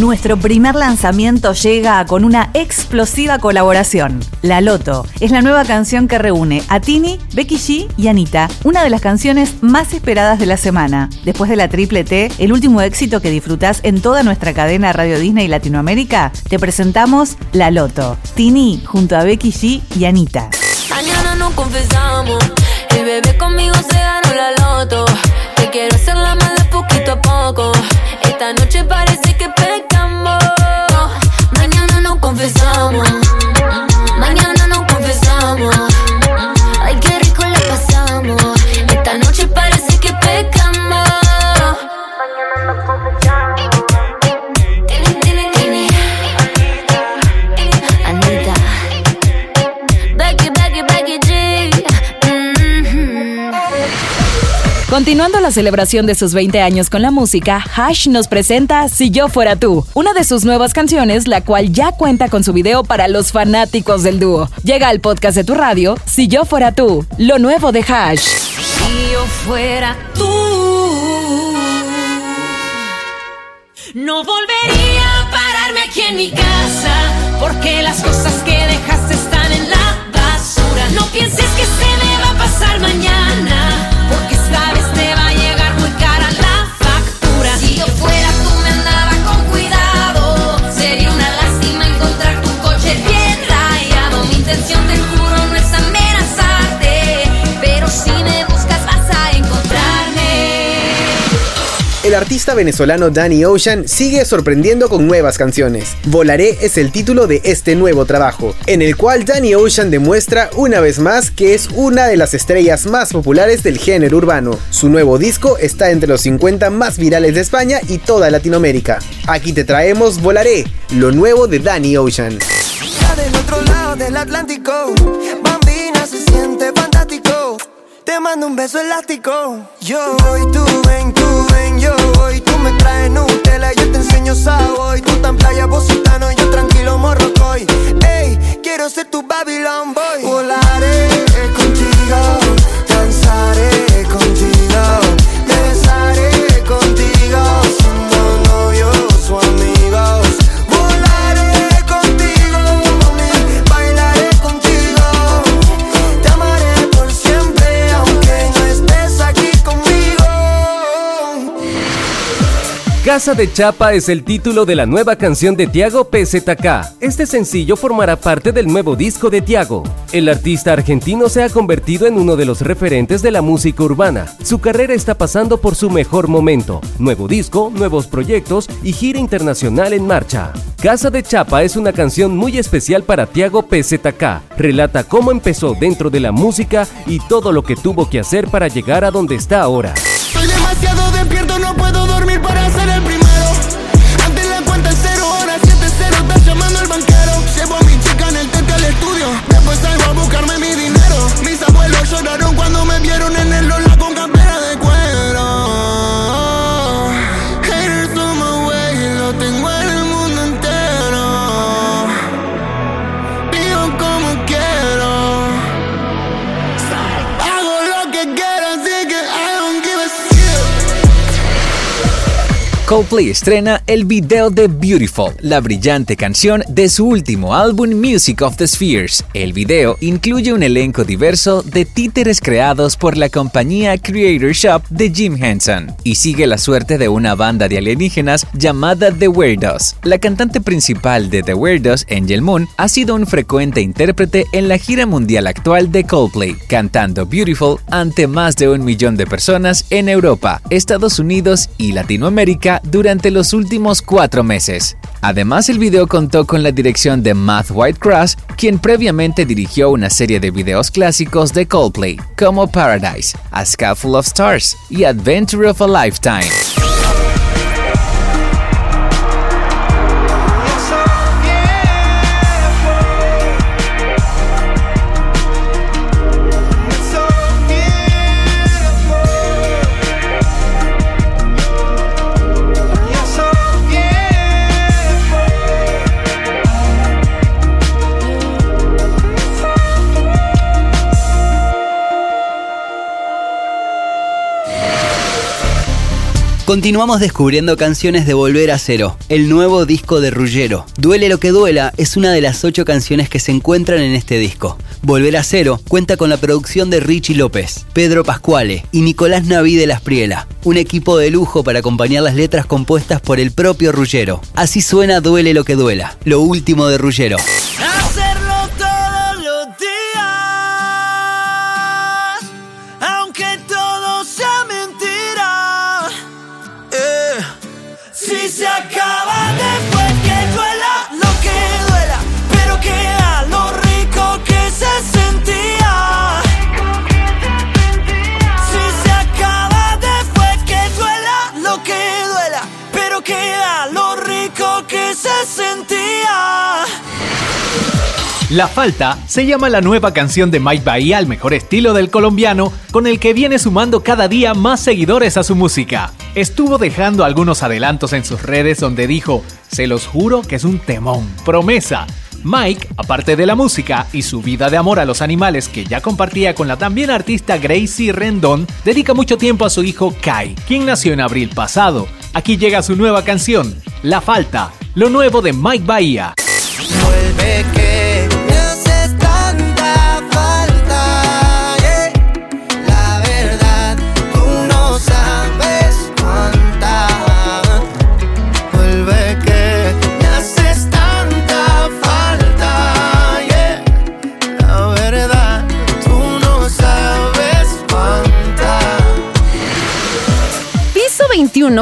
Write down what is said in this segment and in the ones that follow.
Nuestro primer lanzamiento llega con una explosiva colaboración. La Loto es la nueva canción que reúne a Tini, Becky G y Anita, una de las canciones más esperadas de la semana. Después de la triple T, el último éxito que disfrutás en toda nuestra cadena Radio Disney Latinoamérica, te presentamos La Loto. Tini junto a Becky G y Anita. Mañana confesamos, el bebé conmigo se la loto. Te quiero hacer la poquito a poco. Esta noche parece que pecamos. Mañana no confesamos. Continuando la celebración de sus 20 años con la música, Hash nos presenta Si yo fuera tú, una de sus nuevas canciones, la cual ya cuenta con su video para los fanáticos del dúo. Llega al podcast de tu radio, Si yo fuera tú, lo nuevo de Hash. Si yo fuera tú, no volvería a pararme aquí en mi casa, porque las cosas que dejaste están en la basura. No pienses que se me va a pasar mañana, El artista venezolano Danny Ocean sigue sorprendiendo con nuevas canciones. Volaré es el título de este nuevo trabajo, en el cual Danny Ocean demuestra una vez más que es una de las estrellas más populares del género urbano. Su nuevo disco está entre los 50 más virales de España y toda Latinoamérica. Aquí te traemos Volaré, lo nuevo de Danny Ocean. Te mando un beso elástico. Yo me traes Nutella, yo te enseño sabor. Tú tan playa positano, yo tranquilo morrocoy. Ey, quiero ser tu Babylon boy. Volaré Casa de Chapa es el título de la nueva canción de Tiago PZK. Este sencillo formará parte del nuevo disco de Tiago. El artista argentino se ha convertido en uno de los referentes de la música urbana. Su carrera está pasando por su mejor momento. Nuevo disco, nuevos proyectos y gira internacional en marcha. Casa de Chapa es una canción muy especial para Tiago PZK. Relata cómo empezó dentro de la música y todo lo que tuvo que hacer para llegar a donde está ahora. Coldplay estrena el video de Beautiful, la brillante canción de su último álbum Music of the Spheres. El video incluye un elenco diverso de títeres creados por la compañía Creator Shop de Jim Henson y sigue la suerte de una banda de alienígenas llamada The Weirdos. La cantante principal de The Weirdos, Angel Moon, ha sido un frecuente intérprete en la gira mundial actual de Coldplay, cantando Beautiful ante más de un millón de personas en Europa, Estados Unidos y Latinoamérica durante los últimos cuatro meses. Además, el video contó con la dirección de Matt Whitecross, quien previamente dirigió una serie de videos clásicos de Coldplay, como Paradise, A Full of Stars y Adventure of a Lifetime. Continuamos descubriendo canciones de Volver a Cero, el nuevo disco de Ruggero. Duele lo que duela es una de las ocho canciones que se encuentran en este disco. Volver a Cero cuenta con la producción de Richie López, Pedro Pascuale y Nicolás Naví de Las Priela, un equipo de lujo para acompañar las letras compuestas por el propio Ruggero. Así suena Duele lo que duela, lo último de Ruggero. La Falta se llama la nueva canción de Mike Bahía al mejor estilo del colombiano, con el que viene sumando cada día más seguidores a su música. Estuvo dejando algunos adelantos en sus redes donde dijo, se los juro que es un temón, promesa. Mike, aparte de la música y su vida de amor a los animales que ya compartía con la también artista Gracie Rendon, dedica mucho tiempo a su hijo Kai, quien nació en abril pasado. Aquí llega su nueva canción, La Falta, lo nuevo de Mike Bahía. Vuelve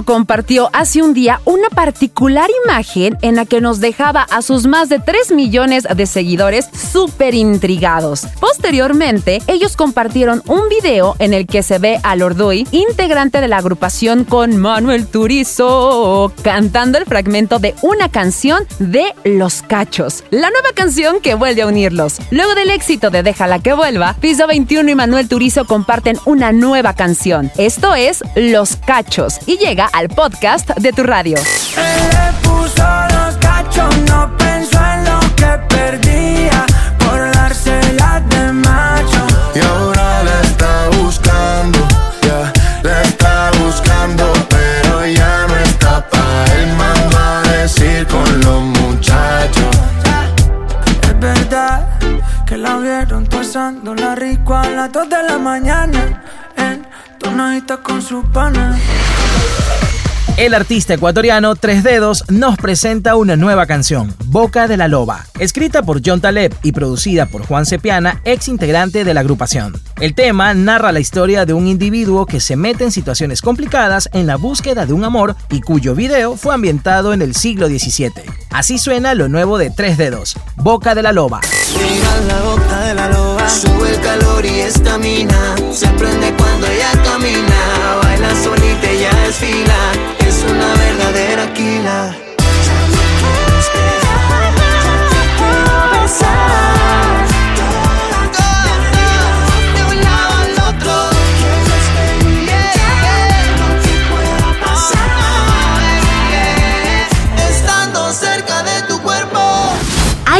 compartió hace un día una particular imagen en la que nos dejaba a sus más de 3 millones de seguidores súper intrigados. Posteriormente, ellos compartieron un video en el que se ve a Lordoy, integrante de la agrupación con Manuel Turizo, cantando el fragmento de una canción de Los Cachos, la nueva canción que vuelve a unirlos. Luego del éxito de Déjala que vuelva, Piso 21 y Manuel Turizo comparten una nueva canción. Esto es Los Cachos y llega al podcast de tu radio. 2 de la mañana en tonadita con su pana. El artista ecuatoriano Tres Dedos nos presenta una nueva canción, Boca de la Loba, escrita por John Taleb y producida por Juan Cepiana, ex integrante de la agrupación. El tema narra la historia de un individuo que se mete en situaciones complicadas en la búsqueda de un amor y cuyo video fue ambientado en el siglo XVII. Así suena lo nuevo de Tres Dedos, Boca de la Loba. la boca de la loba, sube el calor y estamina, se prende cuando ella camina, baila solita ya desfila